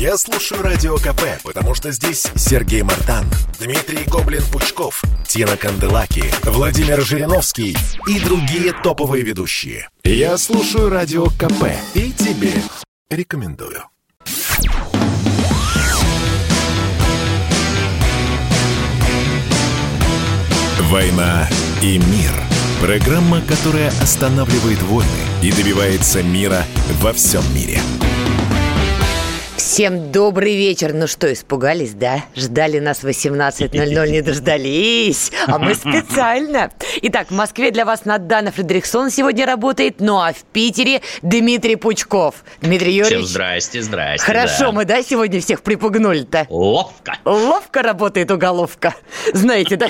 Я слушаю Радио КП, потому что здесь Сергей Мартан, Дмитрий Гоблин-Пучков, Тина Канделаки, Владимир Жириновский и другие топовые ведущие. Я слушаю Радио КП и тебе рекомендую. «Война и мир» – программа, которая останавливает войны и добивается мира во всем мире. Всем добрый вечер. Ну что, испугались, да? Ждали нас 18.00, не дождались. А мы специально. Итак, в Москве для вас Надана Фредериксон сегодня работает, ну а в Питере Дмитрий Пучков. Дмитрий Юрьевич. Всем здрасте, здрасте. Хорошо, да. мы, да, сегодня всех припугнули-то? Ловко. Ловко работает уголовка. Знаете, да?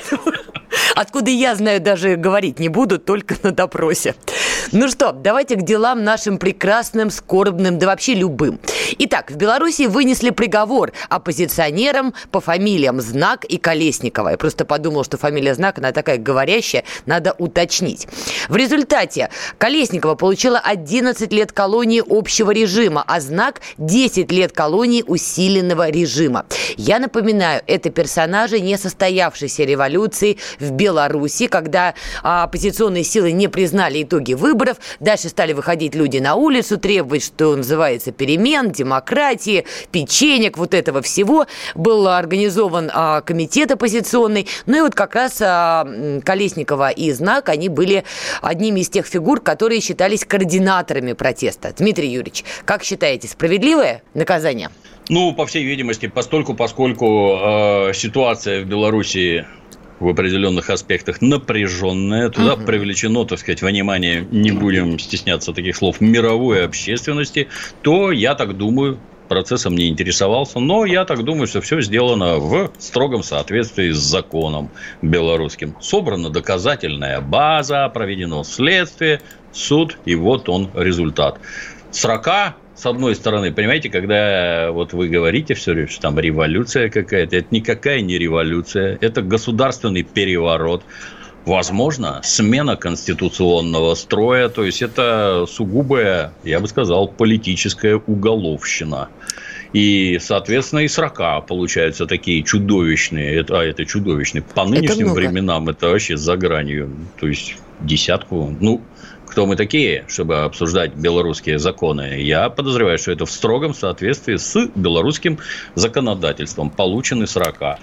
Откуда я знаю, даже говорить не буду, только на допросе. Ну что, давайте к делам нашим прекрасным, скорбным, да вообще любым. Итак, в Беларуси вынесли приговор оппозиционерам по фамилиям Знак и Колесникова. Я просто подумала, что фамилия Знак, она такая говорящая, надо уточнить. В результате Колесникова получила 11 лет колонии общего режима, а Знак 10 лет колонии усиленного режима. Я напоминаю, это персонажи несостоявшейся революции в Беларуси, когда а, оппозиционные силы не признали итоги выборов, дальше стали выходить люди на улицу, требовать, что называется, перемен, демократии, печенек, вот этого всего. Был организован а, комитет оппозиционный. Ну и вот как раз а, Колесникова и Знак, они были одними из тех фигур, которые считались координаторами протеста. Дмитрий Юрьевич, как считаете, справедливое наказание? Ну, по всей видимости, постольку, поскольку э, ситуация в Беларуси в определенных аспектах напряженная. Туда угу. привлечено, так сказать, внимание, не будем стесняться таких слов, мировой общественности, то, я так думаю, процессом не интересовался, но я так думаю, что все сделано в строгом соответствии с законом белорусским. Собрана доказательная база, проведено следствие, суд, и вот он результат. Срока с одной стороны, понимаете, когда вот вы говорите все время, что там революция какая-то, это никакая не революция, это государственный переворот. Возможно, смена конституционного строя, то есть это сугубая, я бы сказал, политическая уголовщина. И, соответственно, и срока получаются такие чудовищные. Это, а это чудовищные. По нынешним это временам это вообще за гранью. То есть десятку, ну, кто мы такие, чтобы обсуждать белорусские законы. Я подозреваю, что это в строгом соответствии с белорусским законодательством. Получены срока.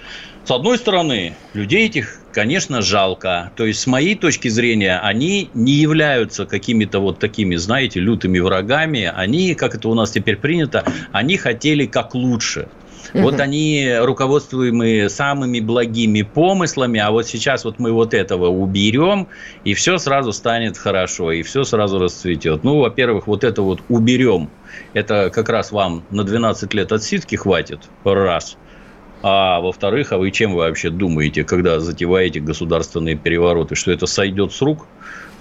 С одной стороны, людей этих, конечно, жалко. То есть, с моей точки зрения, они не являются какими-то вот такими, знаете, лютыми врагами. Они, как это у нас теперь принято, они хотели как лучше. Вот они руководствуемые самыми благими помыслами, а вот сейчас вот мы вот этого уберем, и все сразу станет хорошо, и все сразу расцветет. Ну, во-первых, вот это вот уберем, это как раз вам на 12 лет отсидки хватит, раз. А во-вторых, а вы чем вообще думаете, когда затеваете государственные перевороты, что это сойдет с рук?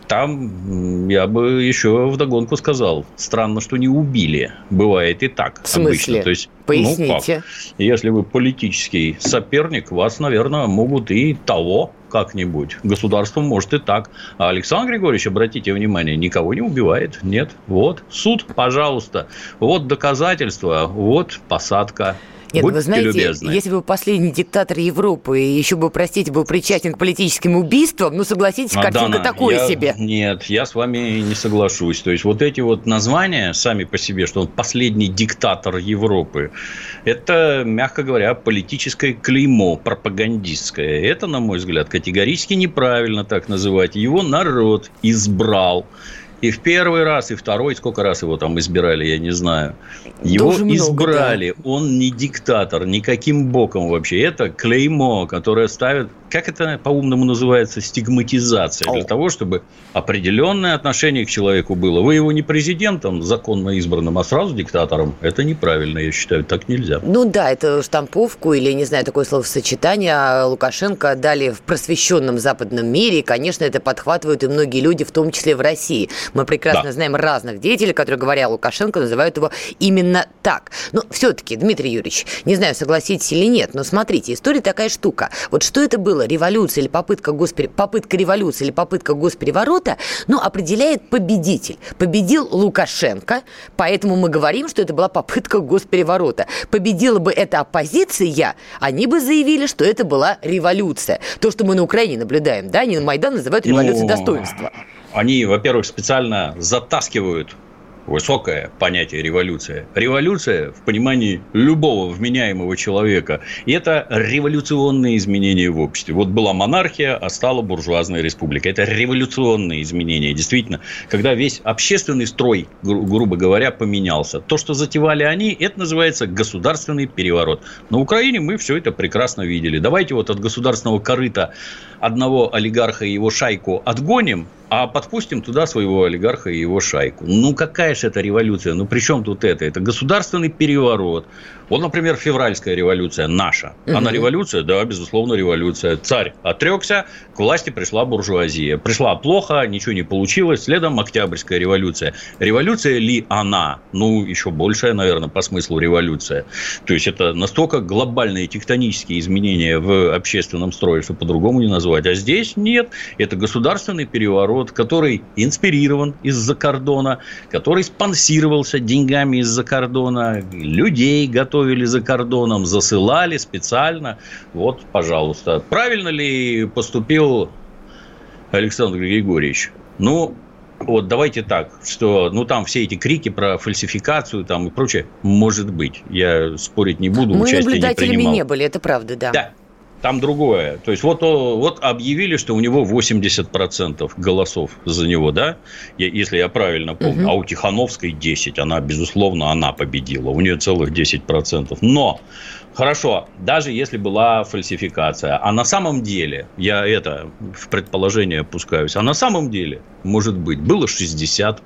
Там я бы еще вдогонку сказал, странно, что не убили. Бывает и так. В смысле? Обычно. То есть, Поясните. Ну, как? Если вы политический соперник, вас, наверное, могут и того как-нибудь. Государство может и так. А Александр Григорьевич, обратите внимание, никого не убивает. Нет. Вот суд, пожалуйста. Вот доказательства, вот посадка. Нет, Будьте вы знаете, любезны. если бы последний диктатор Европы еще бы, простите, был причастен к политическим убийствам, ну, согласитесь, картинка Дана, такое я- себе. Нет, я с вами не соглашусь. То есть, вот эти вот названия сами по себе, что он последний диктатор Европы, это, мягко говоря, политическое клеймо пропагандистское. Это, на мой взгляд, категорически неправильно так называть. Его народ избрал. И в первый раз, и второй, сколько раз его там избирали, я не знаю. Его Тоже много, избрали. Он не диктатор, никаким боком вообще. Это клеймо, которое ставит, как это по-умному называется, стигматизация. Для того, чтобы определенное отношение к человеку было. Вы его не президентом законно избранным, а сразу диктатором. Это неправильно, я считаю. Так нельзя. Ну да, это штамповку или, не знаю, такое словосочетание а Лукашенко дали в просвещенном западном мире. И, конечно, это подхватывают и многие люди, в том числе в России. Мы прекрасно Да. знаем разных деятелей, которые, говоря о Лукашенко, называют его именно так. Но все-таки, Дмитрий Юрьевич, не знаю, согласитесь или нет, но смотрите, история такая штука. Вот что это было? Было революция или попытка, госпер... попытка революции или попытка госпереворота, ну, определяет победитель. Победил Лукашенко, поэтому мы говорим, что это была попытка госпереворота. Победила бы эта оппозиция, они бы заявили, что это была революция. То, что мы на Украине наблюдаем, да, они Майдан называют революцией ну, достоинства. Они, во-первых, специально затаскивают высокое понятие революция. Революция в понимании любого вменяемого человека. Это революционные изменения в обществе. Вот была монархия, а стала буржуазная республика. Это революционные изменения. Действительно, когда весь общественный строй, гру- грубо говоря, поменялся. То, что затевали они, это называется государственный переворот. На Украине мы все это прекрасно видели. Давайте вот от государственного корыта одного олигарха и его шайку отгоним, а подпустим туда своего олигарха и его шайку. Ну, какая же это революция? Ну, при чем тут это? Это государственный переворот. Вот, например, февральская революция наша. Она революция? Да, безусловно, революция. Царь отрекся, к власти пришла буржуазия. Пришла плохо, ничего не получилось. Следом Октябрьская революция. Революция ли она? Ну, еще большая, наверное, по смыслу революция. То есть, это настолько глобальные тектонические изменения в общественном строе, что по-другому не назвать. А здесь нет. Это государственный переворот, который инспирирован из-за кордона, который спонсировался деньгами из-за кордона, людей готов готовили за кордоном, засылали специально. Вот, пожалуйста. Правильно ли поступил Александр Григорьевич? Ну, вот давайте так, что ну там все эти крики про фальсификацию там и прочее, может быть, я спорить не буду, Мы наблюдателями не, не были, это правда, да. Да, там другое. То есть, вот, вот объявили, что у него 80% голосов за него, да, если я правильно помню. Угу. А у Тихановской 10. Она, безусловно, она победила. У нее целых 10%. Но, хорошо, даже если была фальсификация, а на самом деле, я это в предположение опускаюсь, а на самом деле, может быть, было 60,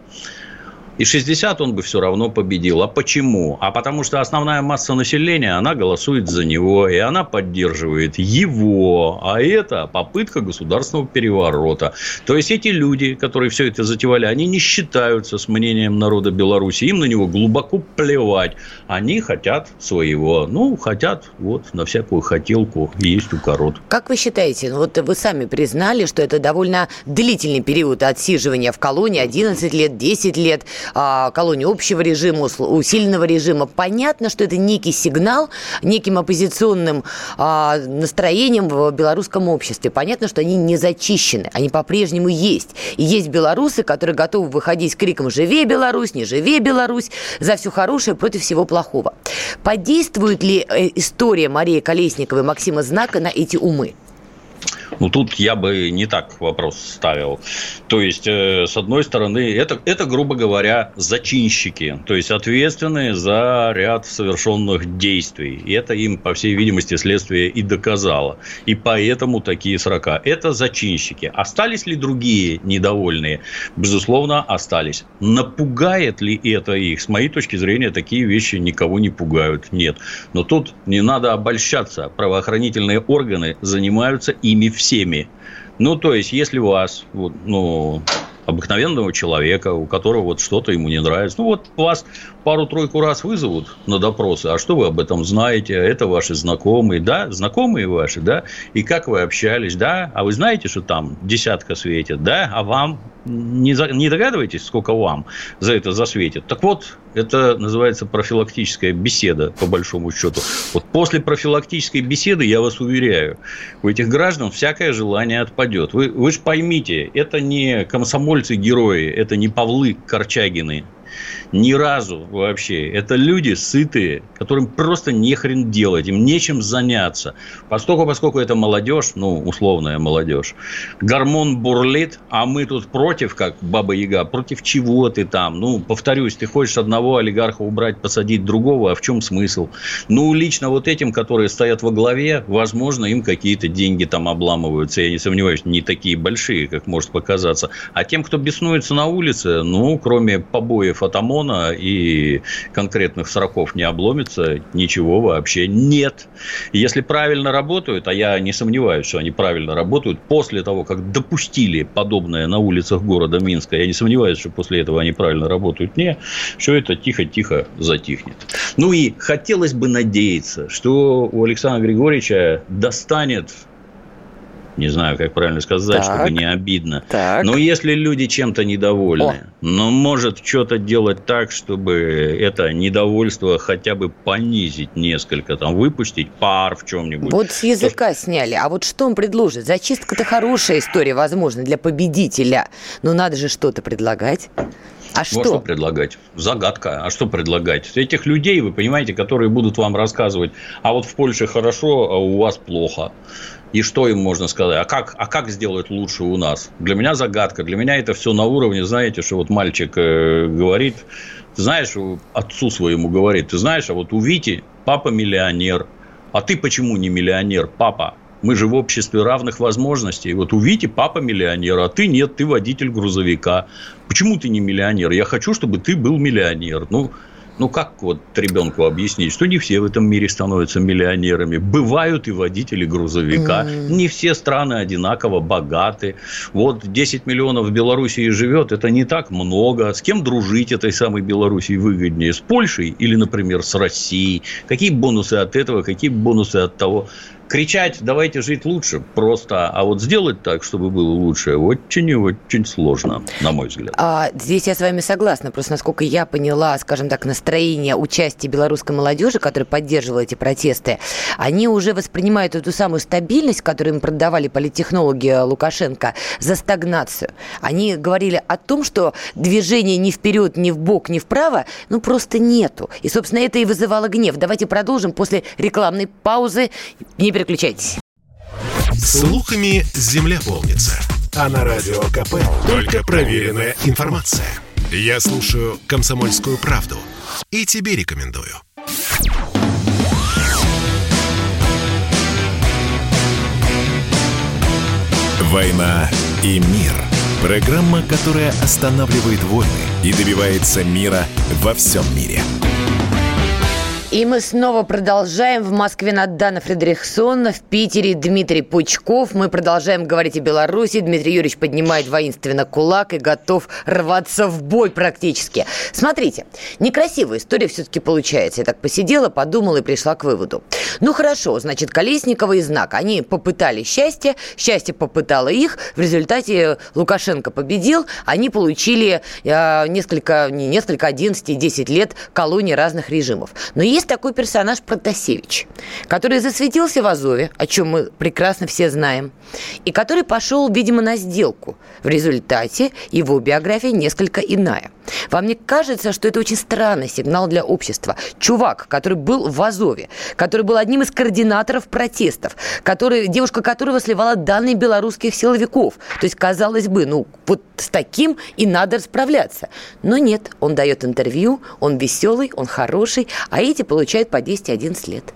и 60 он бы все равно победил. А почему? А потому что основная масса населения, она голосует за него, и она поддерживает его. А это попытка государственного переворота. То есть, эти люди, которые все это затевали, они не считаются с мнением народа Беларуси. Им на него глубоко плевать. Они хотят своего. Ну, хотят вот на всякую хотелку есть укорот. Как вы считаете, ну вот вы сами признали, что это довольно длительный период отсиживания в колонии, 11 лет, 10 лет а, колонию общего режима, усиленного режима. Понятно, что это некий сигнал неким оппозиционным а, настроением в белорусском обществе. Понятно, что они не зачищены, они по-прежнему есть. И есть белорусы, которые готовы выходить с криком «Живее Беларусь!», «Не живее Беларусь!» за все хорошее против всего плохого. Подействует ли э, история Марии Колесниковой и Максима Знака на эти умы? Ну, тут я бы не так вопрос ставил. То есть, э, с одной стороны, это, это, грубо говоря, зачинщики, то есть, ответственные за ряд совершенных действий. И это им, по всей видимости, следствие и доказало. И поэтому такие срока. Это зачинщики. Остались ли другие недовольные? Безусловно, остались. Напугает ли это их? С моей точки зрения, такие вещи никого не пугают. Нет. Но тут не надо обольщаться. Правоохранительные органы занимаются ими все всеми. Ну, то есть, если у вас, вот, ну, обыкновенного человека, у которого вот что-то ему не нравится. Ну, вот вас пару-тройку раз вызовут на допросы, а что вы об этом знаете? Это ваши знакомые, да? Знакомые ваши, да? И как вы общались, да? А вы знаете, что там десятка светит, да? А вам не, за, не догадываетесь, сколько вам за это засветит? Так вот, это называется профилактическая беседа, по большому счету. Вот после профилактической беседы, я вас уверяю, у этих граждан всякое желание отпадет. Вы, вы же поймите, это не комсомольцы-герои, это не Павлы Корчагины, ни разу вообще. Это люди сытые, которым просто не хрен делать, им нечем заняться. Поскольку, поскольку это молодежь, ну, условная молодежь, гормон бурлит, а мы тут против, как Баба Яга, против чего ты там? Ну, повторюсь, ты хочешь одного олигарха убрать, посадить другого, а в чем смысл? Ну, лично вот этим, которые стоят во главе, возможно, им какие-то деньги там обламываются, я не сомневаюсь, не такие большие, как может показаться. А тем, кто беснуется на улице, ну, кроме побоев от ОМОНа, закона и конкретных сроков не обломится, ничего вообще нет. если правильно работают, а я не сомневаюсь, что они правильно работают, после того, как допустили подобное на улицах города Минска, я не сомневаюсь, что после этого они правильно работают, не, все это тихо-тихо затихнет. Ну и хотелось бы надеяться, что у Александра Григорьевича достанет не знаю, как правильно сказать, так, чтобы не обидно. Так. Но если люди чем-то недовольны, О. ну, может что-то делать так, чтобы это недовольство хотя бы понизить несколько, там, выпустить пар в чем-нибудь. Вот с языка то... сняли, а вот что он предложит? Зачистка-то хорошая история, возможно, для победителя, но надо же что-то предлагать. А что? А что предлагать? Загадка. А что предлагать? Этих людей, вы понимаете, которые будут вам рассказывать, а вот в Польше хорошо, а у вас плохо. И что им можно сказать? А как, а как сделать лучше у нас? Для меня загадка. Для меня это все на уровне, знаете, что вот мальчик э, говорит, ты знаешь, отцу своему говорит, ты знаешь, а вот у Вити папа миллионер, а ты почему не миллионер, папа? Мы же в обществе равных возможностей. Вот у Вити папа миллионер, а ты нет, ты водитель грузовика. Почему ты не миллионер? Я хочу, чтобы ты был миллионер. Ну, ну, как вот ребенку объяснить, что не все в этом мире становятся миллионерами? Бывают и водители грузовика. Mm. Не все страны одинаково богаты. Вот 10 миллионов в Белоруссии живет, это не так много. С кем дружить этой самой Белоруссии выгоднее? С Польшей или, например, с Россией? Какие бонусы от этого, какие бонусы от того? Кричать «давайте жить лучше» просто, а вот сделать так, чтобы было лучше, очень и очень сложно, на мой взгляд. А, здесь я с вами согласна. Просто насколько я поняла, скажем так, настроение участия белорусской молодежи, которая поддерживала эти протесты, они уже воспринимают эту самую стабильность, которую им продавали политтехнологи Лукашенко, за стагнацию. Они говорили о том, что движения ни вперед, ни в бок, ни вправо, ну, просто нету. И, собственно, это и вызывало гнев. Давайте продолжим после рекламной паузы. Не переключайтесь. Слухами земля полнится. А на радио КП только проверенная информация. Я слушаю «Комсомольскую правду» и тебе рекомендую. «Война и мир» – программа, которая останавливает войны и добивается мира во всем мире – и мы снова продолжаем. В Москве Надана Фредериксон, в Питере Дмитрий Пучков. Мы продолжаем говорить о Беларуси. Дмитрий Юрьевич поднимает воинственно кулак и готов рваться в бой практически. Смотрите, некрасивая история все-таки получается. Я так посидела, подумала и пришла к выводу. Ну хорошо, значит, Колесникова и Знак. Они попытали счастье, счастье попытало их. В результате Лукашенко победил. Они получили э, несколько, не несколько, 11 и 10 лет колонии разных режимов. Но есть есть такой персонаж Протасевич, который засветился в Азове, о чем мы прекрасно все знаем, и который пошел, видимо, на сделку. В результате его биография несколько иная. Вам не кажется, что это очень странный сигнал для общества? Чувак, который был в Азове, который был одним из координаторов протестов, который, девушка которого сливала данные белорусских силовиков. То есть, казалось бы, ну, вот с таким и надо справляться. Но нет, он дает интервью, он веселый, он хороший, а эти получают по 10-11 лет.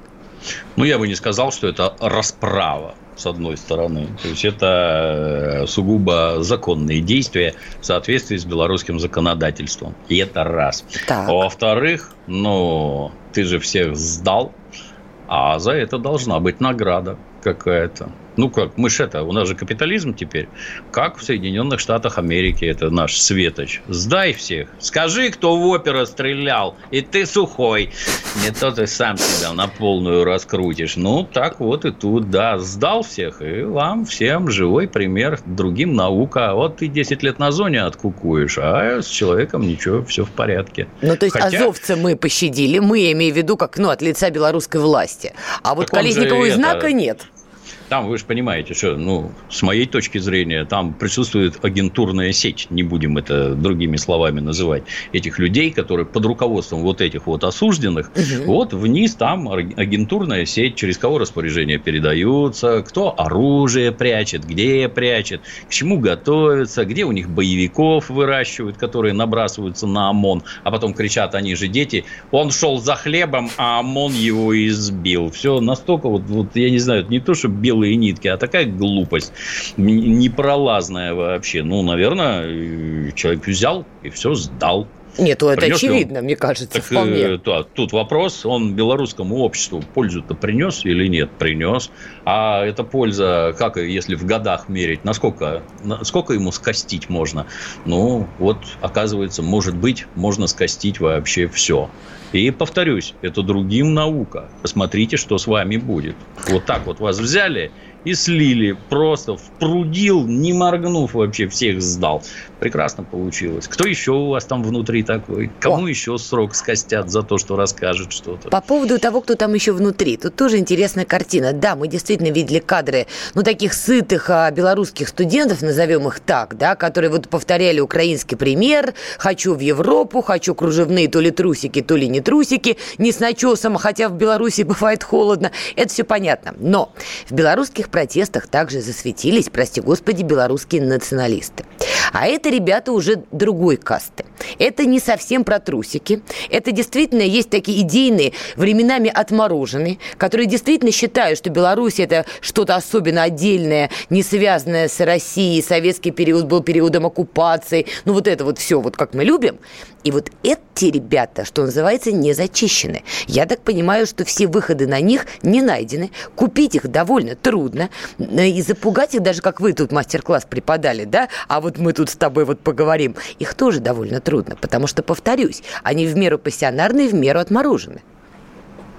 Ну, я бы не сказал, что это расправа с одной стороны. То есть это э, сугубо законные действия в соответствии с белорусским законодательством. И это раз. Так. А во-вторых, ну, ты же всех сдал, а за это должна быть награда какая-то. Ну как, мы же это, у нас же капитализм теперь. Как в Соединенных Штатах Америки, это наш светоч. Сдай всех. Скажи, кто в опера стрелял, и ты сухой. Не то ты сам себя на полную раскрутишь. Ну, так вот и тут, да. Сдал всех, и вам всем живой пример. Другим наука. Вот ты 10 лет на зоне откукуешь, а с человеком ничего, все в порядке. Ну, то есть Хотя... азовца мы пощадили, мы, я имею в виду, как, ну, от лица белорусской власти. А вот Колесникового знака это... нет. Там, вы же понимаете, что, ну, с моей точки зрения, там присутствует агентурная сеть, не будем это другими словами называть, этих людей, которые под руководством вот этих вот осужденных, угу. вот вниз там агентурная сеть, через кого распоряжения передаются, кто оружие прячет, где прячет, к чему готовится, где у них боевиков выращивают, которые набрасываются на ОМОН, а потом кричат, они же дети, он шел за хлебом, а ОМОН его избил. Все настолько вот, вот я не знаю, не то, что бил белые нитки, а такая глупость непролазная вообще. Ну, наверное, человек взял и все сдал. Нет, ну это принес очевидно, он... мне кажется, так, вполне. Э, да, тут вопрос, он белорусскому обществу пользу-то принес или нет? Принес. А эта польза, как если в годах мерить, насколько, сколько ему скостить можно? Ну, вот, оказывается, может быть, можно скостить вообще все. И повторюсь, это другим наука. Посмотрите, что с вами будет. Вот так вот вас взяли и слили. Просто впрудил, не моргнув вообще, всех сдал. Прекрасно получилось. Кто еще у вас там внутри такой? Кому О. еще срок скостят за то, что расскажет что-то? По поводу того, кто там еще внутри. Тут тоже интересная картина. Да, мы действительно видели кадры, ну, таких сытых а, белорусских студентов, назовем их так, да, которые вот повторяли украинский пример. Хочу в Европу, хочу кружевные то ли трусики, то ли не трусики, не с начесом, хотя в Беларуси бывает холодно. Это все понятно. Но в белорусских протестах также засветились, прости господи, белорусские националисты. А это ребята уже другой касты. Это не совсем про трусики. Это действительно есть такие идейные, временами отмороженные, которые действительно считают, что Беларусь это что-то особенно отдельное, не связанное с Россией. Советский период был периодом оккупации. Ну вот это вот все, вот как мы любим. И вот эти ребята, что называется, не зачищены. Я так понимаю, что все выходы на них не найдены. Купить их довольно трудно. И запугать их, даже как вы тут мастер-класс преподали, да, а вот мы тут с тобой вот поговорим, их тоже довольно трудно. Потому что, повторюсь, они в меру пассионарны и в меру отморожены.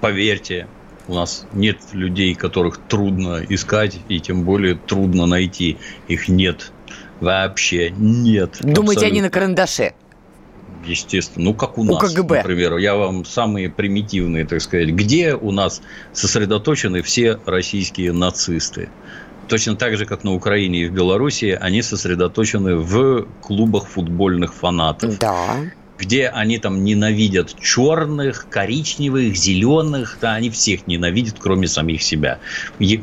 Поверьте, у нас нет людей, которых трудно искать и тем более трудно найти. Их нет. Вообще нет. Думаете, абсолютно. они на карандаше? Естественно. Ну, как у, у нас, КГБ. например. Я вам самые примитивные, так сказать. Где у нас сосредоточены все российские нацисты? Точно так же, как на Украине и в Беларуси, они сосредоточены в клубах футбольных фанатов. Да где они там ненавидят черных, коричневых, зеленых, да, они всех ненавидят, кроме самих себя.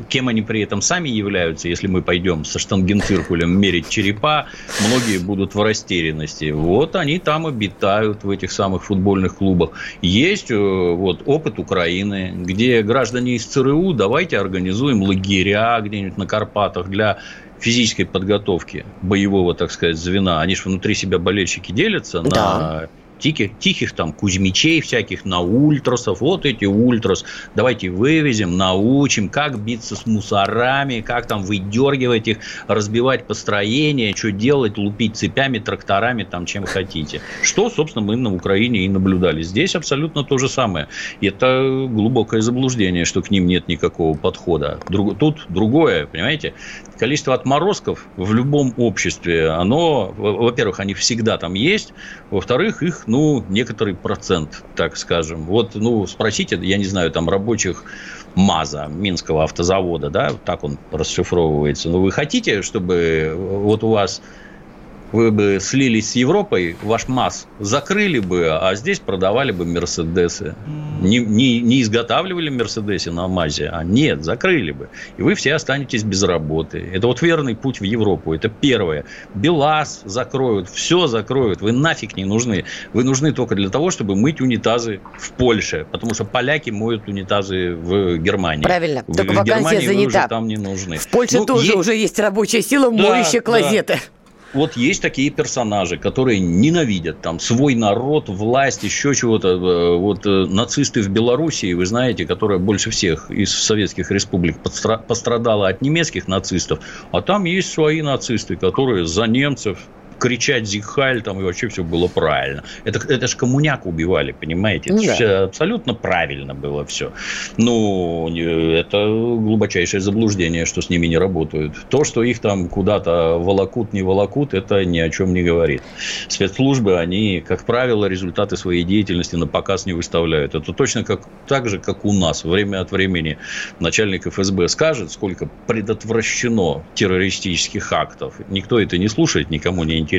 Кем они при этом сами являются, если мы пойдем со штангенциркулем мерить черепа, многие будут в растерянности. Вот они там обитают в этих самых футбольных клубах. Есть э, вот опыт Украины, где граждане из ЦРУ, давайте организуем лагеря где-нибудь на Карпатах для физической подготовки боевого, так сказать, звена, они же внутри себя болельщики делятся да. на тихих, тихих там Кузьмичей всяких, на ультрасов, вот эти ультрас, давайте вывезем, научим, как биться с мусорами, как там выдергивать их, разбивать построение, что делать, лупить цепями, тракторами, там, чем хотите. Что, собственно, мы на Украине и наблюдали. Здесь абсолютно то же самое. И это глубокое заблуждение, что к ним нет никакого подхода. Друг, тут другое, понимаете? Количество отморозков в любом обществе, оно, во-первых, они всегда там есть, во-вторых, их ну, некоторый процент, так скажем. Вот, ну, спросите, я не знаю, там, рабочих МАЗа, Минского автозавода, да, так он расшифровывается. Но вы хотите, чтобы вот у вас вы бы слились с Европой, ваш МАЗ закрыли бы, а здесь продавали бы Мерседесы. Не, не, не изготавливали Мерседесы на МАЗе, а нет, закрыли бы. И вы все останетесь без работы. Это вот верный путь в Европу. Это первое. БелАЗ закроют, все закроют. Вы нафиг не нужны. Вы нужны только для того, чтобы мыть унитазы в Польше. Потому что поляки моют унитазы в Германии. Правильно. Только в вакансия Германии занята. Вы уже там не нужны. В Польше ну, тоже есть... уже есть рабочая сила, да, клозеты. Да вот есть такие персонажи, которые ненавидят там свой народ, власть, еще чего-то. Э, вот э, нацисты в Белоруссии, вы знаете, которая больше всех из советских республик пострадала от немецких нацистов, а там есть свои нацисты, которые за немцев кричать «Зихаль» там, и вообще все было правильно. Это, это же коммуняк убивали, понимаете? Ну, это да. все абсолютно правильно было все. Ну, это глубочайшее заблуждение, что с ними не работают. То, что их там куда-то волокут, не волокут, это ни о чем не говорит. Спецслужбы, они, как правило, результаты своей деятельности на показ не выставляют. Это точно как, так же, как у нас. Время от времени начальник ФСБ скажет, сколько предотвращено террористических актов. Никто это не слушает, никому не интересно.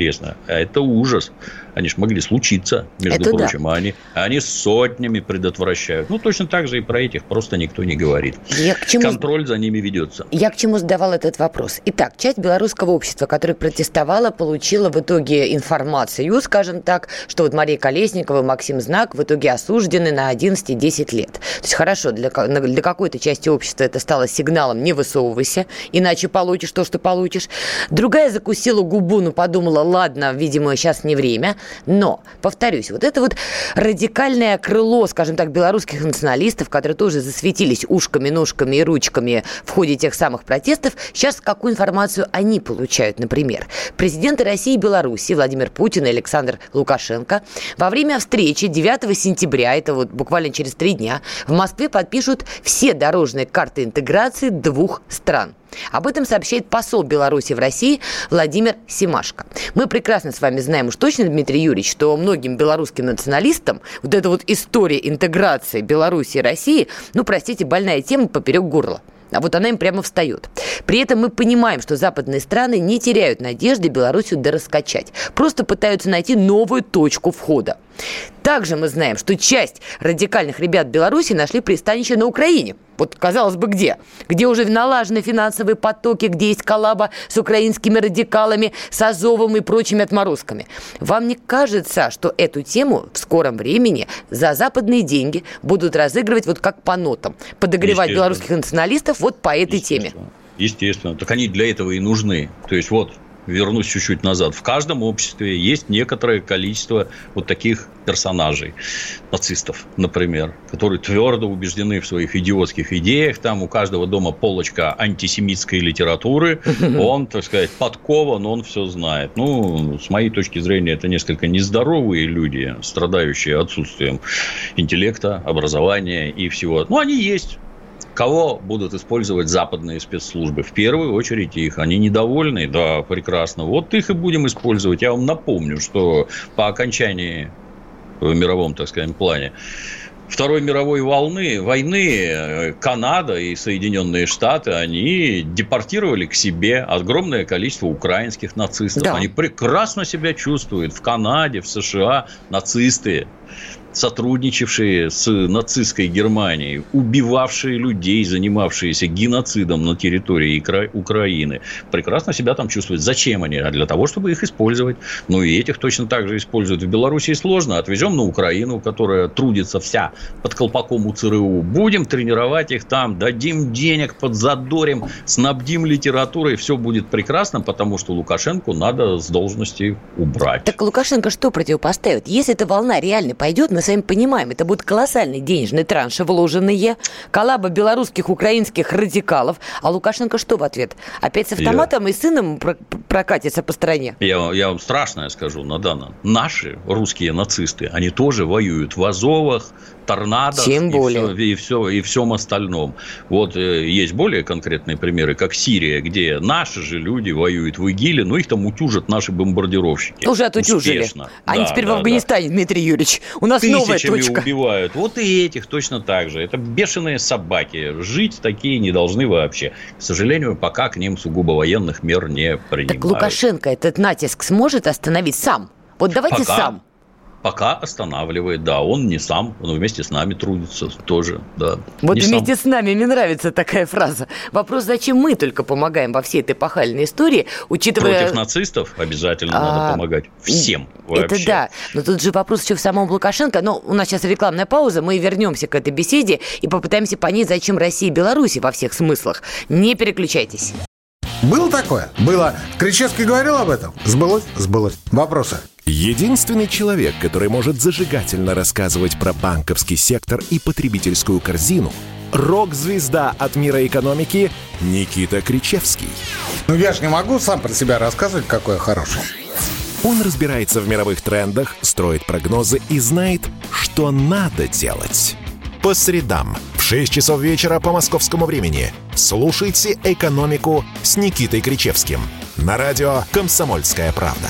А это ужас. Они же могли случиться, между это прочим. Да. А они, они сотнями предотвращают. Ну, точно так же и про этих просто никто не говорит. Я к чему... Контроль за ними ведется. Я к чему задавал этот вопрос. Итак, часть белорусского общества, которая протестовала, получила в итоге информацию, скажем так, что вот Мария Колесникова и Максим Знак в итоге осуждены на 11 и 10 лет. То есть, хорошо, для, для какой-то части общества это стало сигналом «не высовывайся, иначе получишь то, что получишь». Другая закусила губу, но подумала, ладно, видимо, сейчас не время. Но, повторюсь, вот это вот радикальное крыло, скажем так, белорусских националистов, которые тоже засветились ушками, ножками и ручками в ходе тех самых протестов, сейчас какую информацию они получают, например. Президенты России и Беларуси Владимир Путин и Александр Лукашенко во время встречи 9 сентября, это вот буквально через три дня, в Москве подпишут все дорожные карты интеграции двух стран – Об этом сообщает посол Беларуси в России Владимир Симашко. Мы прекрасно с вами знаем уж точно, Дмитрий Юрьевич, что многим белорусским националистам вот эта вот история интеграции Беларуси и России, ну, простите, больная тема поперек горла. А вот она им прямо встает. При этом мы понимаем, что западные страны не теряют надежды Белоруссию дораскачать. Просто пытаются найти новую точку входа. Также мы знаем, что часть радикальных ребят Беларуси нашли пристанище на Украине. Вот, казалось бы, где? Где уже налажены финансовые потоки, где есть коллаба с украинскими радикалами, с Азовом и прочими отморозками. Вам не кажется, что эту тему в скором времени за западные деньги будут разыгрывать вот как по нотам? Подогревать белорусских националистов вот по этой теме? Естественно. Так они для этого и нужны. То есть, вот вернусь чуть-чуть назад, в каждом обществе есть некоторое количество вот таких персонажей, нацистов, например, которые твердо убеждены в своих идиотских идеях. Там у каждого дома полочка антисемитской литературы. Он, так сказать, подкован, он все знает. Ну, с моей точки зрения, это несколько нездоровые люди, страдающие отсутствием интеллекта, образования и всего. Ну, они есть. Кого будут использовать западные спецслужбы? В первую очередь их. Они недовольны? Да, прекрасно. Вот их и будем использовать. Я вам напомню, что по окончании в мировом, так скажем, плане Второй мировой волны, войны э, Канада и Соединенные Штаты, они депортировали к себе огромное количество украинских нацистов. Да. Они прекрасно себя чувствуют в Канаде, в США, нацисты сотрудничавшие с нацистской Германией, убивавшие людей, занимавшиеся геноцидом на территории Украины, прекрасно себя там чувствуют. Зачем они? А для того, чтобы их использовать. Ну, и этих точно так же используют. В Беларуси сложно. Отвезем на Украину, которая трудится вся под колпаком у ЦРУ. Будем тренировать их там, дадим денег, подзадорим, снабдим литературой. Все будет прекрасно, потому что Лукашенко надо с должности убрать. Так Лукашенко что противопоставит? Если эта волна реально пойдет, мы сами понимаем, это будут колоссальные денежные транши, вложенные, коллаба белорусских, украинских радикалов. А Лукашенко что в ответ? Опять с автоматом я... и сыном прокатится по стране? Я, я вам страшное скажу, Надана. Наши русские нацисты, они тоже воюют в Азовах, торнадо Тем более. И, все, и, все, и всем остальном. Вот э, есть более конкретные примеры, как Сирия, где наши же люди воюют в ИГИЛе, но их там утюжат наши бомбардировщики. Уже отутюжили. Успешно. Они да, теперь да, в Афганистане, да. Дмитрий Юрьевич. У нас Тысячами новая точка. убивают. Вот и этих точно так же. Это бешеные собаки. Жить такие не должны вообще. К сожалению, пока к ним сугубо военных мер не принимают. Так Лукашенко этот натиск сможет остановить сам? Вот давайте пока, сам пока останавливает, да, он не сам, он вместе с нами трудится тоже, да. Вот вместе сам. с нами, мне нравится такая фраза. Вопрос, зачем мы только помогаем во всей этой пахальной истории, учитывая... Против нацистов обязательно а... надо помогать всем вообще. Это да, но тут же вопрос еще в самом Лукашенко, но у нас сейчас рекламная пауза, мы вернемся к этой беседе и попытаемся понять, зачем Россия и Беларусь во всех смыслах. Не переключайтесь. Было такое? Было. Кричевский говорил об этом? Сбылось? Сбылось. Вопросы? Единственный человек, который может зажигательно рассказывать про банковский сектор и потребительскую корзину – рок-звезда от мира экономики Никита Кричевский. Ну я же не могу сам про себя рассказывать, какой я хороший. Он разбирается в мировых трендах, строит прогнозы и знает, что надо делать. По средам в 6 часов вечера по московскому времени слушайте «Экономику» с Никитой Кричевским на радио «Комсомольская правда».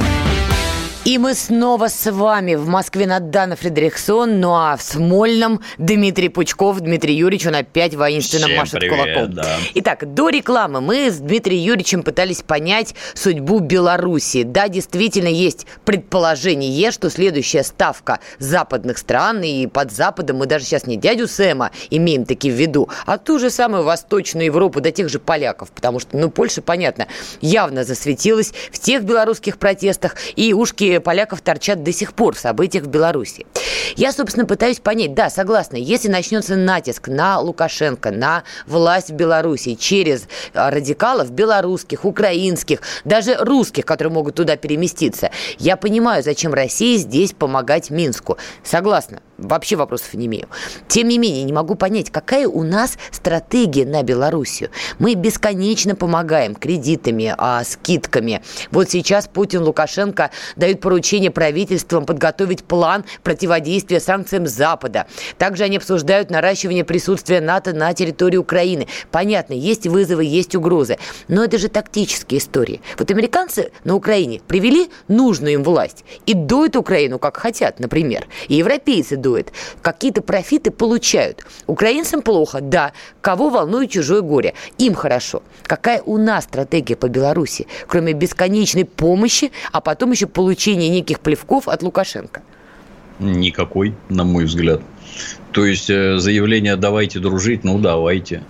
и мы снова с вами в Москве Надана Фредериксон, ну а в Смольном Дмитрий Пучков. Дмитрий Юрьевич, он опять воинственно Всем машет привет, кулаком. Да. Итак, до рекламы мы с Дмитрием Юрьевичем пытались понять судьбу Беларуси. Да, действительно есть предположение, что следующая ставка западных стран, и под Западом мы даже сейчас не дядю Сэма имеем таки в виду, а ту же самую Восточную Европу, до тех же поляков, потому что, ну, Польша, понятно, явно засветилась в тех белорусских протестах, и ушки поляков торчат до сих пор в событиях в Беларуси. Я, собственно, пытаюсь понять, да, согласна, если начнется натиск на Лукашенко, на власть в Беларуси через а, радикалов белорусских, украинских, даже русских, которые могут туда переместиться, я понимаю, зачем России здесь помогать Минску. Согласна, вообще вопросов не имею. Тем не менее, не могу понять, какая у нас стратегия на Белоруссию. Мы бесконечно помогаем кредитами, а, скидками. Вот сейчас Путин, Лукашенко дают поручение правительствам подготовить план противодействия санкциям Запада. Также они обсуждают наращивание присутствия НАТО на территории Украины. Понятно, есть вызовы, есть угрозы. Но это же тактические истории. Вот американцы на Украине привели нужную им власть и дуют Украину, как хотят, например. И европейцы дуют. Какие-то профиты получают. Украинцам плохо, да. Кого волнует чужое горе? Им хорошо. Какая у нас стратегия по Беларуси, кроме бесконечной помощи, а потом еще получения неких плевков от Лукашенко? Никакой, на мой взгляд. То есть э, заявление «давайте дружить», ну давайте.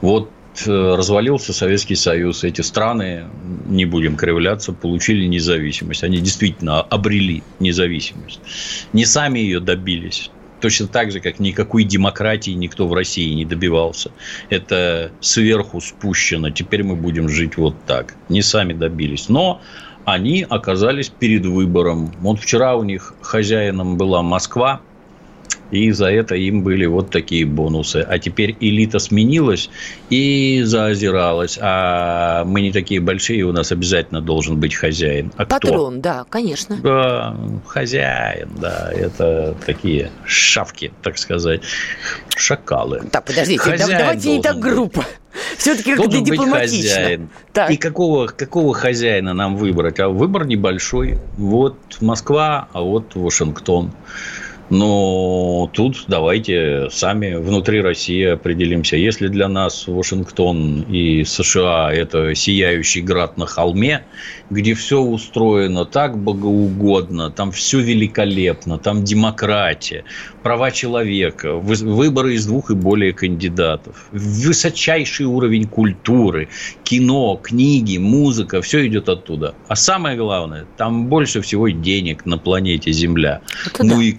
Вот развалился Советский Союз, эти страны, не будем кривляться, получили независимость. Они действительно обрели независимость. Не сами ее добились. Точно так же, как никакой демократии никто в России не добивался. Это сверху спущено. Теперь мы будем жить вот так. Не сами добились. Но они оказались перед выбором. Вот вчера у них хозяином была Москва, и за это им были вот такие бонусы. А теперь элита сменилась и заозиралась. А мы не такие большие, у нас обязательно должен быть хозяин. А Патрон, кто? да, конечно. Да, хозяин, да. Это такие шавки, так сказать. Шакалы. Так, подождите, хозяин давайте не так грубо. Все-таки как дипломатично. Хозяин. Так. И какого, какого хозяина нам выбрать? А выбор небольшой. Вот Москва, а вот Вашингтон. Но тут давайте сами внутри России определимся. Если для нас Вашингтон и США – это сияющий град на холме, где все устроено так богоугодно, там все великолепно, там демократия, права человека, выборы из двух и более кандидатов, высочайший уровень культуры, кино, книги, музыка, все идет оттуда. А самое главное, там больше всего денег на планете Земля. Это ну да. и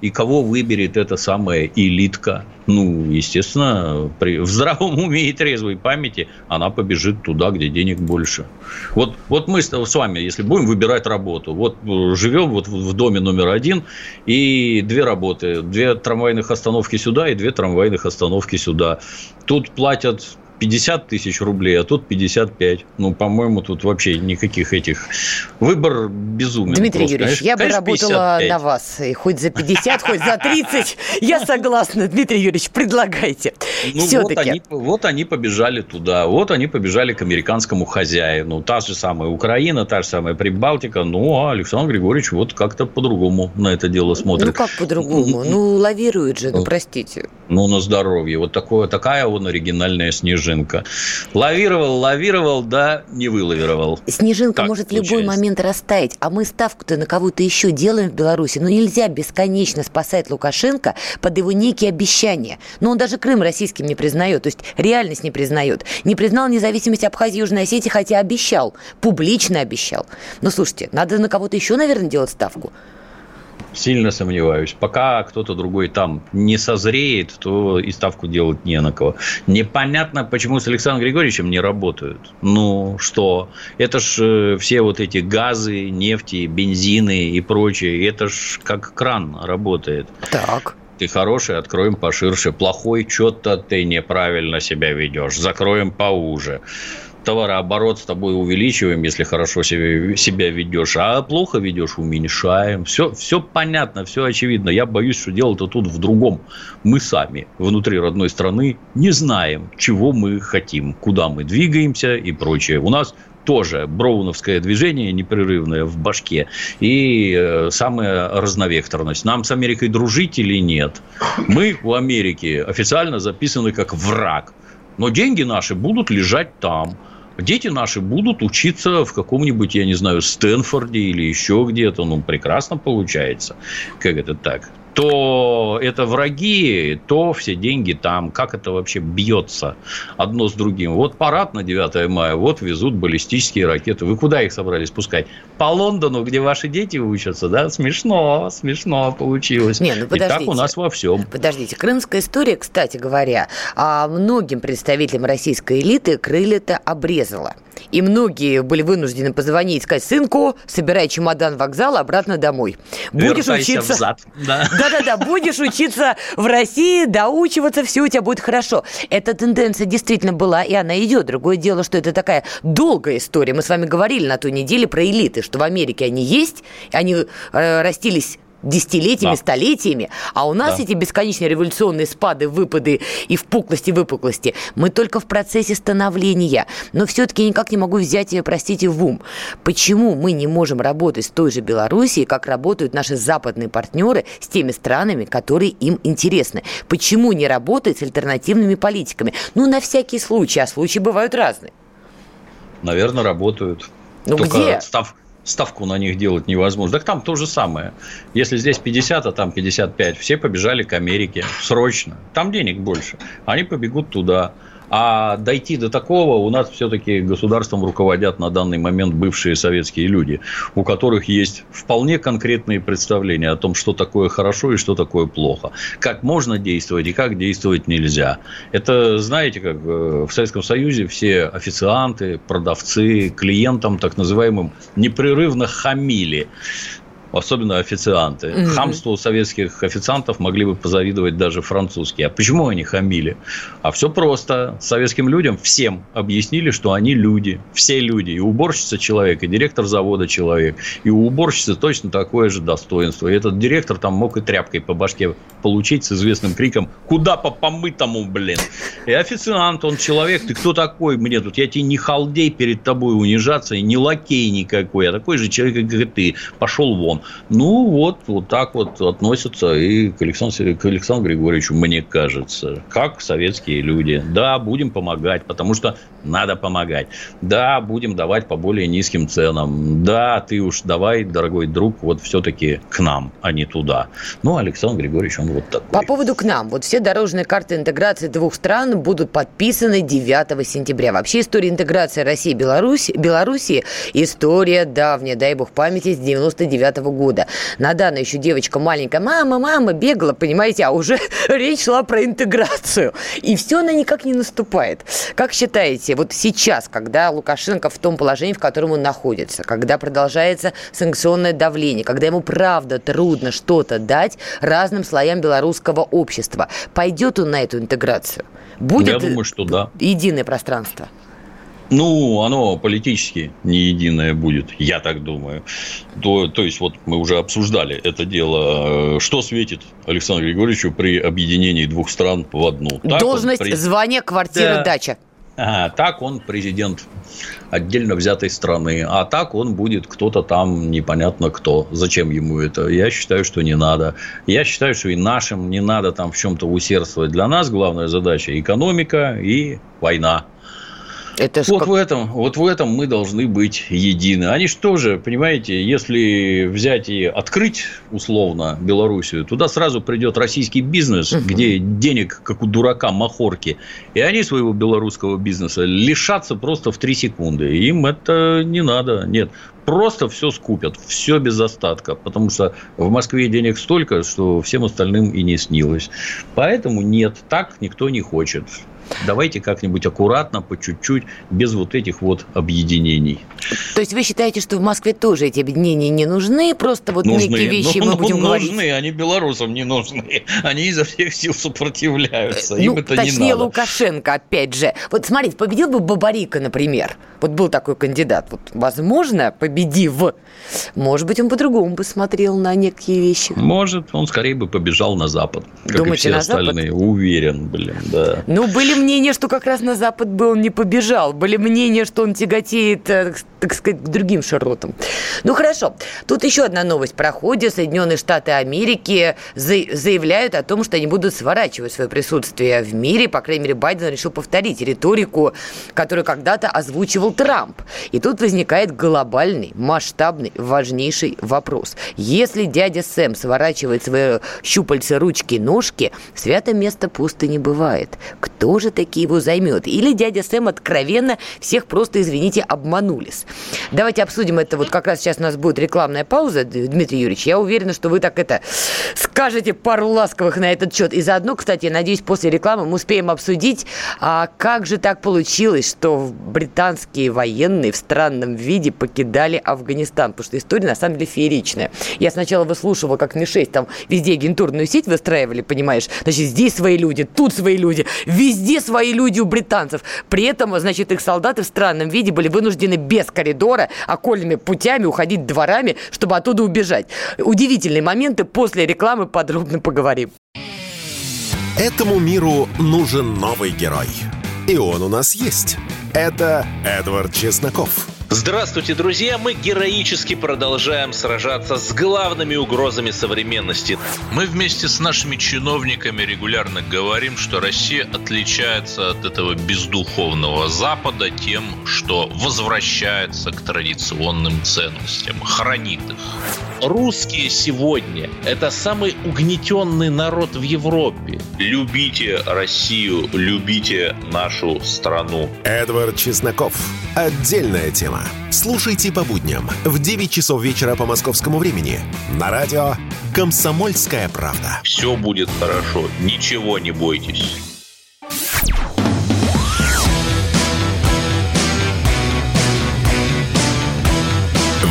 и кого выберет эта самая элитка? Ну, естественно, при, в здравом уме и трезвой памяти она побежит туда, где денег больше. Вот, вот мы с вами, если будем выбирать работу, вот э, живем вот в доме номер один, и две работы, две трамвайных остановки сюда и две трамвайных остановки сюда. Тут платят 50 тысяч рублей, а тут 55. Ну, по-моему, тут вообще никаких этих... Выбор безумен. Дмитрий просто. Юрьевич, конечно, я бы конечно, работала 55. на вас. И хоть за 50, хоть за 30. Я согласна. Дмитрий Юрьевич, предлагайте. Ну, вот они, вот они побежали туда. Вот они побежали к американскому хозяину. Та же самая Украина, та же самая Прибалтика. Ну, а Александр Григорьевич вот как-то по-другому на это дело смотрит. Ну, как по-другому? Ну, лавирует же, ну, простите. Ну, на здоровье. Вот такое, такая он оригинальная снежинка Снежинка. Лавировал, лавировал, да, не вылавировал. Снежинка так может получается. в любой момент растаять, а мы ставку-то на кого-то еще делаем в Беларуси. Но нельзя бесконечно спасать Лукашенко под его некие обещания. Но он даже Крым российским не признает, то есть реальность не признает. Не признал независимость Абхазии и Южной Осетии, хотя обещал, публично обещал. Ну, слушайте, надо на кого-то еще, наверное, делать ставку. Сильно сомневаюсь. Пока кто-то другой там не созреет, то и ставку делать не на кого. Непонятно, почему с Александром Григорьевичем не работают. Ну, что? Это ж э, все вот эти газы, нефти, бензины и прочее. Это ж как кран работает. Так ты хороший, откроем поширше. Плохой, что-то ты неправильно себя ведешь. Закроем поуже товарооборот с тобой увеличиваем, если хорошо себя, себя ведешь, а плохо ведешь, уменьшаем. Все, все понятно, все очевидно. Я боюсь, что дело-то тут в другом. Мы сами внутри родной страны не знаем, чего мы хотим, куда мы двигаемся и прочее. У нас тоже броуновское движение непрерывное в башке и э, самая разновекторность. Нам с Америкой дружить или нет? Мы у Америки официально записаны как враг. Но деньги наши будут лежать там дети наши будут учиться в каком-нибудь, я не знаю, Стэнфорде или еще где-то, ну, прекрасно получается. Как это так? То это враги, то все деньги там. Как это вообще бьется одно с другим? Вот парад на 9 мая, вот везут баллистические ракеты. Вы куда их собрались пускать? По Лондону, где ваши дети учатся, да? Смешно, смешно получилось. Не, ну подождите. И так у нас во всем. Подождите, крымская история, кстати говоря, а многим представителям российской элиты крылья-то обрезала. И многие были вынуждены позвонить и сказать, сынку, собирай чемодан вокзал обратно домой. Будешь Вертайся учиться... Взад. Да-да-да, будешь учиться в России, доучиваться, все у тебя будет хорошо. Эта тенденция действительно была, и она идет. Другое дело, что это такая долгая история. Мы с вами говорили на той неделе про элиты, что в Америке они есть, они э, растились десятилетиями, да. столетиями, а у нас да. эти бесконечные революционные спады, выпады и впуклости, выпуклости, мы только в процессе становления. Но все-таки никак не могу взять ее, простите, в ум. Почему мы не можем работать с той же Белоруссией, как работают наши западные партнеры с теми странами, которые им интересны? Почему не работать с альтернативными политиками? Ну, на всякий случай, а случаи бывают разные. Наверное, работают. Ну Только где? Став, ставку на них делать невозможно. Так там то же самое. Если здесь 50, а там 55, все побежали к Америке срочно. Там денег больше. Они побегут туда. А дойти до такого у нас все-таки государством руководят на данный момент бывшие советские люди, у которых есть вполне конкретные представления о том, что такое хорошо и что такое плохо, как можно действовать и как действовать нельзя. Это, знаете, как э, в Советском Союзе все официанты, продавцы, клиентам так называемым непрерывно хамили особенно официанты. Mm-hmm. Хамству советских официантов могли бы позавидовать даже французские. А почему они хамили? А все просто. Советским людям всем объяснили, что они люди. Все люди. И уборщица человек, и директор завода человек. И у уборщицы точно такое же достоинство. И этот директор там мог и тряпкой по башке получить с известным криком «Куда по помытому, блин?» И официант, он человек, ты кто такой мне тут? Я тебе не халдей перед тобой унижаться, и не лакей никакой, а такой же человек, как и ты. Пошел вон. Ну, вот, вот так вот относятся и к Александру, к Александру Григорьевичу, мне кажется, как советские люди. Да, будем помогать, потому что надо помогать. Да, будем давать по более низким ценам. Да, ты уж давай, дорогой друг, вот все-таки к нам, а не туда. Ну, Александр Григорьевич, он вот такой. По поводу к нам. Вот все дорожные карты интеграции двух стран будут подписаны 9 сентября. Вообще история интеграции России и Беларуси, Белоруссии история давняя, дай бог памяти, с 99 -го года. Надана еще девочка маленькая, мама, мама, бегала, понимаете, а уже речь шла про интеграцию. И все она никак не наступает. Как считаете, вот сейчас, когда Лукашенко в том положении, в котором он находится, когда продолжается санкционное давление, когда ему правда трудно что-то дать разным слоям белорусского общества, пойдет он на эту интеграцию? Будет Я думаю, что да. единое пространство? Ну, оно политически не единое будет, я так думаю. То, то есть, вот мы уже обсуждали это дело. Что светит Александру Григорьевичу при объединении двух стран в одну? Так Должность, при... звание, квартира, да. дача. А, так он президент отдельно взятой страны, а так он будет кто-то там непонятно кто. Зачем ему это? Я считаю, что не надо. Я считаю, что и нашим не надо там в чем-то усердствовать. Для нас главная задача экономика и война. Это вот, как... в этом, вот в этом мы должны быть едины. Они же, понимаете, если взять и открыть условно Белоруссию, туда сразу придет российский бизнес, угу. где денег, как у дурака, махорки. И они своего белорусского бизнеса лишатся просто в три секунды. Им это не надо. Нет, просто все скупят, все без остатка, потому что в Москве денег столько, что всем остальным и не снилось. Поэтому нет, так никто не хочет. Давайте как-нибудь аккуратно, по чуть-чуть, без вот этих вот объединений. То есть вы считаете, что в Москве тоже эти объединения не нужны? Просто вот нужны. некие вещи ну, мы будем нужны, говорить? Нужны, они белорусам не нужны. Они изо всех сил сопротивляются. Ну, Им это точнее, не надо. Лукашенко, опять же. Вот смотрите, победил бы Бабарика, например. Вот был такой кандидат. Вот, возможно, победив, может быть, он по-другому бы смотрел на некие вещи. Может, он скорее бы побежал на Запад. Как Думаете, и все остальные. Запад? Уверен, блин, да. Ну, были мнения, что как раз на Запад бы он не побежал. Были мнения, что он тяготеет, э, так сказать, к другим широтам. Ну, хорошо. Тут еще одна новость проходит. Соединенные Штаты Америки заявляют о том, что они будут сворачивать свое присутствие в мире. По крайней мере, Байден решил повторить риторику, которую когда-то озвучивал Трамп. И тут возникает глобальный, масштабный, важнейший вопрос. Если дядя Сэм сворачивает свои щупальца, ручки, ножки, свято место пусто не бывает. Кто кто же таки его займет? Или дядя Сэм откровенно всех просто, извините, обманулись? Давайте обсудим это. Вот как раз сейчас у нас будет рекламная пауза, Дмитрий Юрьевич. Я уверена, что вы так это скажете пару ласковых на этот счет. И заодно, кстати, я надеюсь, после рекламы мы успеем обсудить, а как же так получилось, что британские военные в странном виде покидали Афганистан, потому что история на самом деле фееричная. Я сначала выслушивала, как Ми-6 там везде агентурную сеть выстраивали, понимаешь? Значит, здесь свои люди, тут свои люди, везде свои люди у британцев. При этом, значит, их солдаты в странном виде были вынуждены без коридора, окольными путями уходить дворами, чтобы оттуда убежать. Удивительные моменты. После рекламы подробно поговорим. Этому миру нужен новый герой. И он у нас есть. Это Эдвард Чесноков. Здравствуйте, друзья! Мы героически продолжаем сражаться с главными угрозами современности. Мы вместе с нашими чиновниками регулярно говорим, что Россия отличается от этого бездуховного Запада тем, что возвращается к традиционным ценностям, хранит их. Русские сегодня – это самый угнетенный народ в Европе. Любите Россию, любите нашу страну. Эдвард Чесноков. Отдельная тема. Слушайте по будням в 9 часов вечера по московскому времени на радио «Комсомольская правда». Все будет хорошо, ничего не бойтесь.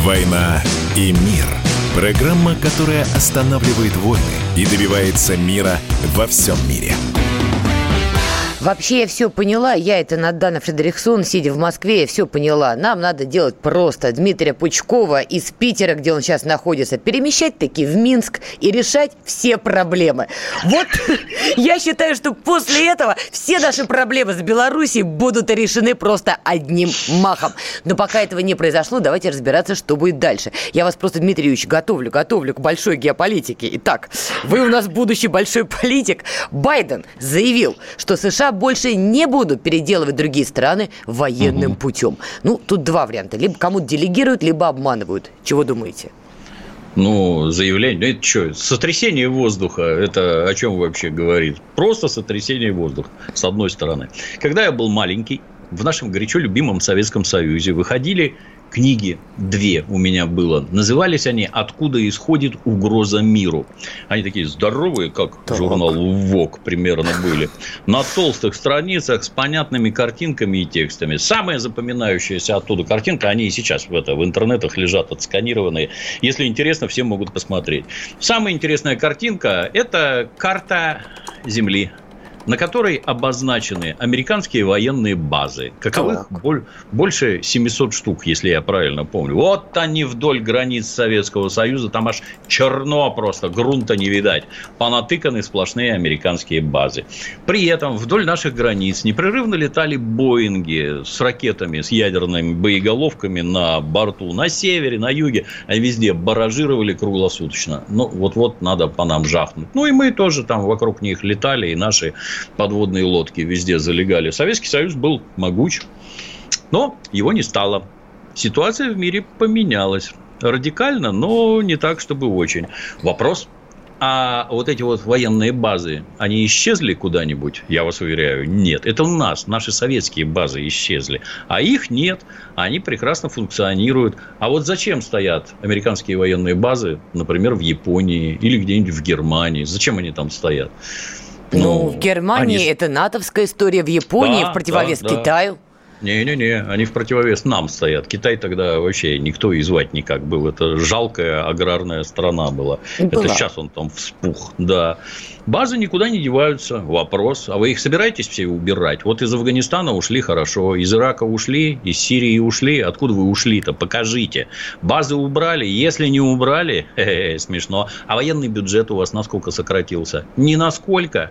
«Война и мир» – программа, которая останавливает войны и добивается мира во всем мире – Вообще я все поняла. Я это Надана Фредериксон, сидя в Москве, я все поняла. Нам надо делать просто Дмитрия Пучкова из Питера, где он сейчас находится, перемещать таки в Минск и решать все проблемы. Вот я считаю, что после этого все наши проблемы с Белоруссией будут решены просто одним махом. Но пока этого не произошло, давайте разбираться, что будет дальше. Я вас просто, Дмитрий Юрьевич, готовлю, готовлю к большой геополитике. Итак, вы у нас будущий большой политик. Байден заявил, что США больше не буду переделывать другие страны военным угу. путем. Ну, тут два варианта. Либо кому-то делегируют, либо обманывают. Чего думаете? Ну, заявление, ну это что, сотрясение воздуха, это о чем вообще говорит? Просто сотрясение воздуха, с одной стороны. Когда я был маленький, в нашем горячо любимом Советском Союзе выходили книги две у меня было. Назывались они «Откуда исходит угроза миру». Они такие здоровые, как так. журнал ВОК примерно были. На толстых страницах с понятными картинками и текстами. Самая запоминающаяся оттуда картинка, они и сейчас в, это, в интернетах лежат отсканированные. Если интересно, все могут посмотреть. Самая интересная картинка – это карта Земли на которой обозначены американские военные базы. Каковых боль, больше 700 штук, если я правильно помню. Вот они вдоль границ Советского Союза, там аж черно просто, грунта не видать. Понатыканы сплошные американские базы. При этом вдоль наших границ непрерывно летали Боинги с ракетами, с ядерными боеголовками на борту. На севере, на юге, они везде баражировали круглосуточно. Ну, вот-вот надо по нам жахнуть. Ну, и мы тоже там вокруг них летали, и наши подводные лодки везде залегали. Советский Союз был могуч, но его не стало. Ситуация в мире поменялась. Радикально, но не так, чтобы очень. Вопрос а вот эти вот военные базы, они исчезли куда-нибудь? Я вас уверяю, нет. Это у нас, наши советские базы исчезли. А их нет. Они прекрасно функционируют. А вот зачем стоят американские военные базы, например, в Японии или где-нибудь в Германии? Зачем они там стоят? Ну, ну в Германии они... это натовская история, в Японии да, в противовес да, Китаю. Не-не-не, они в противовес нам стоят. Китай тогда вообще никто и звать никак был. Это жалкая аграрная страна была. была. Это сейчас он там вспух, да. Базы никуда не деваются. Вопрос, а вы их собираетесь все убирать? Вот из Афганистана ушли хорошо, из Ирака ушли, из Сирии ушли. Откуда вы ушли-то? Покажите. Базы убрали. Если не убрали, хе -хе, смешно. А военный бюджет у вас насколько сократился? Ни насколько.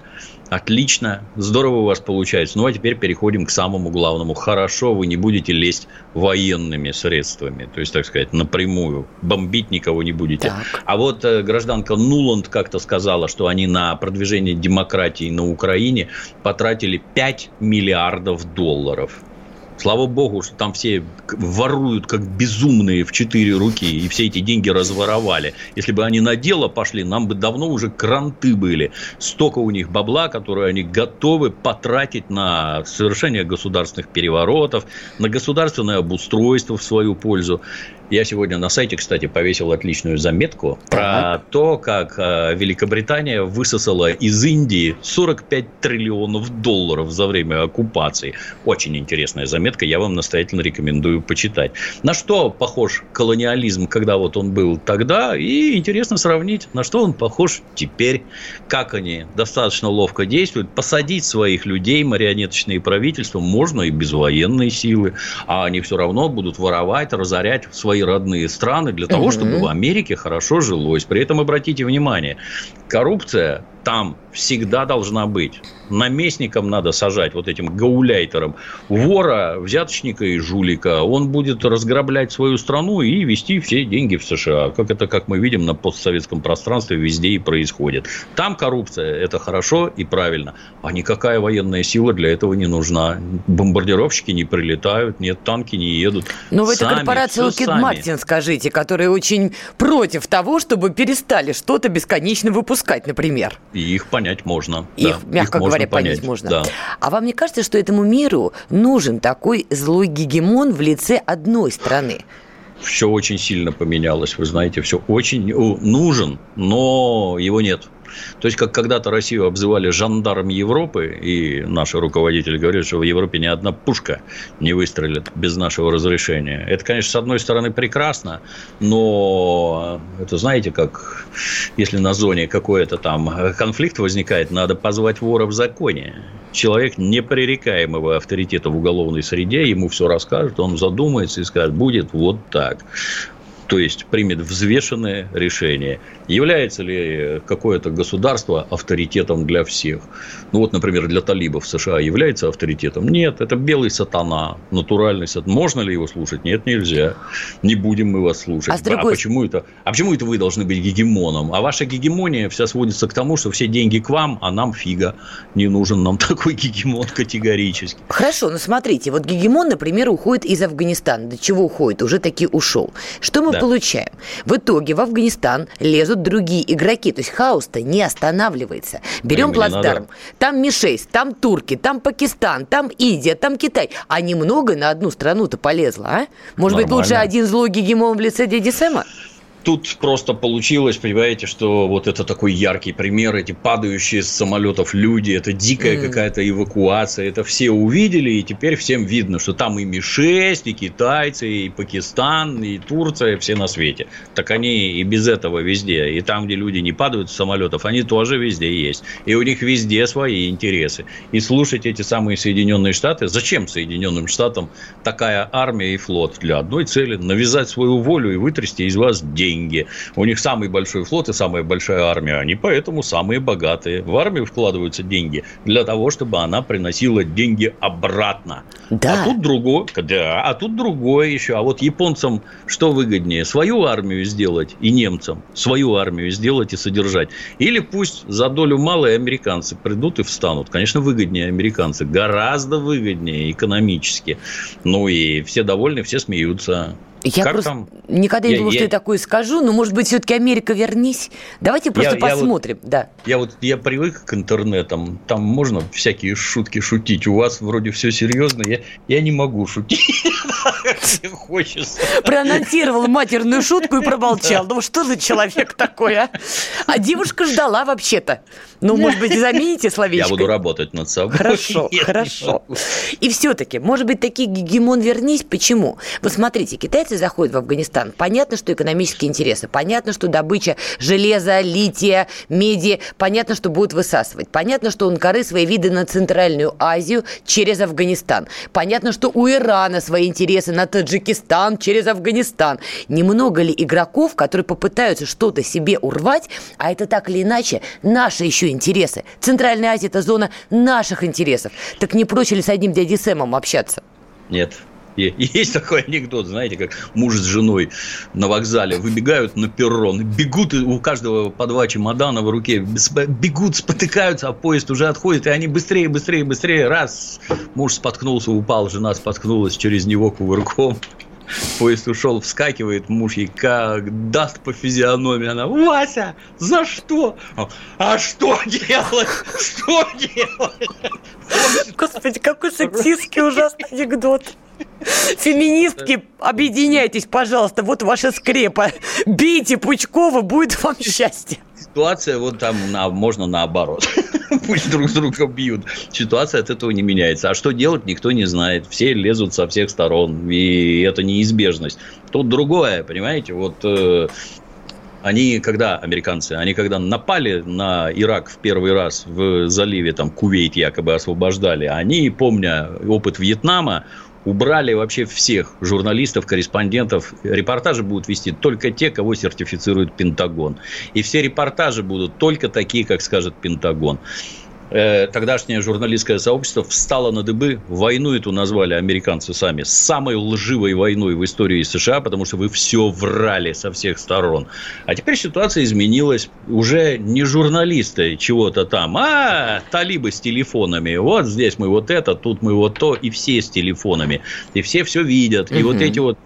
Отлично, здорово у вас получается. Ну, а теперь переходим к самому главному. Хорошо, вы не будете лезть военными средствами, то есть, так сказать, напрямую. Бомбить никого не будете. Так. А вот э, гражданка Нуланд как-то сказала, что они на продвижение демократии на Украине потратили 5 миллиардов долларов. Слава богу, что там все воруют как безумные в четыре руки, и все эти деньги разворовали. Если бы они на дело пошли, нам бы давно уже кранты были. Столько у них бабла, которое они готовы потратить на совершение государственных переворотов, на государственное обустройство в свою пользу. Я сегодня на сайте, кстати, повесил отличную заметку про то, как э, Великобритания высосала из Индии 45 триллионов долларов за время оккупации. Очень интересная заметка, я вам настоятельно рекомендую почитать. На что похож колониализм, когда вот он был тогда, и интересно сравнить, на что он похож теперь, как они достаточно ловко действуют. Посадить своих людей, марионеточные правительства, можно и без военной силы, а они все равно будут воровать, разорять свои свои родные страны для того, чтобы в Америке хорошо жилось. При этом обратите внимание, коррупция там всегда должна быть. Наместником надо сажать, вот этим гауляйтером, вора, взяточника и жулика. Он будет разграблять свою страну и вести все деньги в США. Как это, как мы видим, на постсоветском пространстве везде и происходит. Там коррупция – это хорошо и правильно. А никакая военная сила для этого не нужна. Бомбардировщики не прилетают, нет, танки не едут. Но в этой корпорации Лукид Мартин, скажите, которые очень против того, чтобы перестали что-то бесконечно выпускать, например. И их понять можно. Их, да, мягко их говоря, понять, понять можно. Да. А вам не кажется, что этому миру нужен такой злой гегемон в лице одной страны? Все очень сильно поменялось, вы знаете, все очень нужен, но его нет. То есть, как когда-то Россию обзывали жандарм Европы, и наши руководители говорят, что в Европе ни одна пушка не выстрелит без нашего разрешения. Это, конечно, с одной стороны прекрасно, но это знаете, как если на зоне какой-то там конфликт возникает, надо позвать вора в законе. Человек непререкаемого авторитета в уголовной среде, ему все расскажет, он задумается и скажет, будет вот так то есть примет взвешенное решение. Является ли какое-то государство авторитетом для всех? Ну вот, например, для талибов США является авторитетом? Нет, это белый сатана, натуральный сатана. Можно ли его слушать? Нет, нельзя. Не будем мы вас слушать. А, другой... а, почему это? а почему это вы должны быть гегемоном? А ваша гегемония вся сводится к тому, что все деньги к вам, а нам фига. Не нужен нам такой гегемон категорически. Хорошо, но смотрите, вот гегемон, например, уходит из Афганистана. До чего уходит? Уже таки ушел. Что мы да получаем? В итоге в Афганистан лезут другие игроки. То есть хаос-то не останавливается. Берем плацдарм. Там Ми-6, там турки, там Пакистан, там Индия, там Китай. А немного на одну страну-то полезло, а? Может Нормально. быть, лучше один злой гегемон в лице дяди Сэма? Тут просто получилось, понимаете, что вот это такой яркий пример, эти падающие с самолетов люди, это дикая mm. какая-то эвакуация, это все увидели, и теперь всем видно, что там и Ми-6, и китайцы, и Пакистан, и Турция, все на свете. Так они и без этого везде, и там, где люди не падают с самолетов, они тоже везде есть. И у них везде свои интересы. И слушать эти самые Соединенные Штаты, зачем Соединенным Штатам такая армия и флот? Для одной цели – навязать свою волю и вытрясти из вас деньги деньги. У них самый большой флот и самая большая армия. Они поэтому самые богатые. В армию вкладываются деньги для того, чтобы она приносила деньги обратно. Да. А тут другое, да, а тут другое еще. А вот японцам что выгоднее? Свою армию сделать и немцам свою армию сделать и содержать. Или пусть за долю малые американцы придут и встанут. Конечно, выгоднее американцы. Гораздо выгоднее экономически. Ну и все довольны, все смеются. Я как просто там? никогда не я, думал, я... что я такое скажу, но, может быть, все-таки Америка вернись. Давайте просто я, посмотрим. Я вот, да. я вот я привык к интернетам. Там можно всякие шутки шутить. У вас вроде все серьезно. Я, я не могу шутить. Хочется. Проанонсировал матерную шутку и промолчал. Ну что за человек такой, а? А девушка ждала вообще-то. Ну, может быть, замените словечко. Я буду работать над собой. Хорошо, хорошо. И все-таки, может быть, такие гегемон вернись. Почему? Вы смотрите, китайцы китайцы заходят в Афганистан, понятно, что экономические интересы, понятно, что добыча железа, лития, меди, понятно, что будут высасывать, понятно, что он коры свои виды на Центральную Азию через Афганистан, понятно, что у Ирана свои интересы на Таджикистан через Афганистан. Немного ли игроков, которые попытаются что-то себе урвать, а это так или иначе наши еще интересы. Центральная Азия – это зона наших интересов. Так не проще ли с одним дядей Сэмом общаться? Нет, есть такой анекдот, знаете, как муж с женой на вокзале выбегают на перрон, бегут, у каждого по два чемодана в руке, бегут, спотыкаются, а поезд уже отходит, и они быстрее, быстрее, быстрее, раз, муж споткнулся, упал, жена споткнулась через него кувырком, Поезд ушел, вскакивает, муж ей как даст по физиономии. Она, Вася, за что? А что делать? Что делать? Господи, какой сексистский ужасный анекдот. Феминистки, объединяйтесь, пожалуйста, вот ваша скрепа. Бейте Пучкова, будет вам счастье. Ситуация вот там на, можно наоборот. Пусть друг с другом бьют. Ситуация от этого не меняется. А что делать, никто не знает. Все лезут со всех сторон. И это неизбежность. Тут другое, понимаете, вот э, они когда, американцы, они когда напали на Ирак в первый раз в заливе, там, Кувейт якобы освобождали, они, помня опыт Вьетнама, убрали вообще всех журналистов, корреспондентов. Репортажи будут вести только те, кого сертифицирует Пентагон. И все репортажи будут только такие, как скажет Пентагон. Э, тогдашнее журналистское сообщество встало на дыбы. Войну эту назвали американцы сами самой лживой войной в истории США, потому что вы все врали со всех сторон. А теперь ситуация изменилась. Уже не журналисты чего-то там, а талибы с телефонами. Вот здесь мы вот это, тут мы вот то, и все с телефонами. И все все видят. И угу. вот эти вот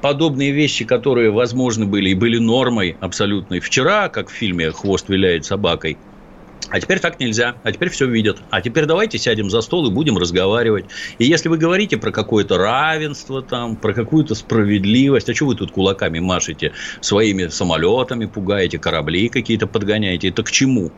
подобные вещи, которые возможны были и были нормой абсолютной вчера, как в фильме «Хвост виляет собакой», а теперь так нельзя. А теперь все видят. А теперь давайте сядем за стол и будем разговаривать. И если вы говорите про какое-то равенство там, про какую-то справедливость, а что вы тут кулаками машете, своими самолетами пугаете, корабли какие-то подгоняете, это к чему?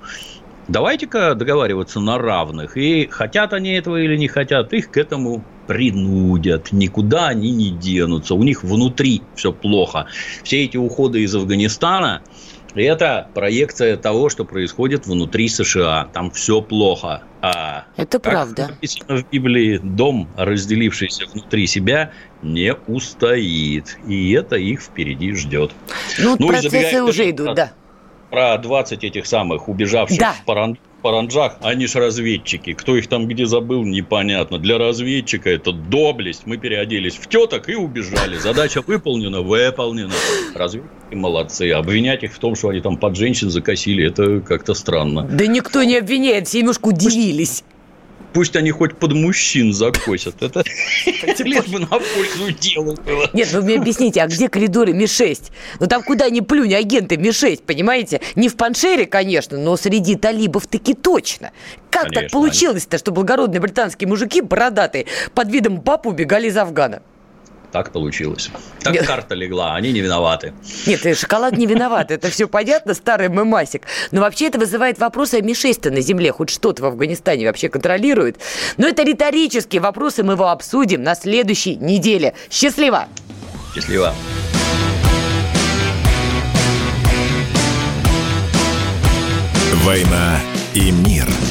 Давайте-ка договариваться на равных. И хотят они этого или не хотят, их к этому принудят. Никуда они не денутся. У них внутри все плохо. Все эти уходы из Афганистана – это проекция того, что происходит внутри США. Там все плохо. А это правда. Написано в Библии, дом, разделившийся внутри себя, не устоит. И это их впереди ждет. Ну, ну процессы уже идут, да. Про 20 этих самых убежавших да. в Паран Паранджах, они ж разведчики. Кто их там где забыл, непонятно. Для разведчика это доблесть. Мы переоделись в теток и убежали. Задача выполнена, выполнена. Разведчики молодцы. Обвинять их в том, что они там под женщин закосили, это как-то странно. Да никто не обвиняет, все немножко удивились. Пусть они хоть под мужчин закосят. Это лишь бы на пользу делу было. Нет, вы мне объясните, а где коридоры Ми-6? Ну там куда ни плюнь, агенты Ми-6, понимаете? Не в Паншере, конечно, но среди талибов таки точно. Как конечно, так получилось-то, что благородные британские мужики бородатые под видом пап убегали из Афгана? Так получилось. Так Нет. карта легла, они не виноваты. Нет, шоколад не виноват, это все понятно, старый мемасик. Но вообще это вызывает вопросы о Ми-6 на земле. Хоть что-то в Афганистане вообще контролирует. Но это риторические вопросы, мы его обсудим на следующей неделе. Счастливо! Счастливо! «Война и мир» –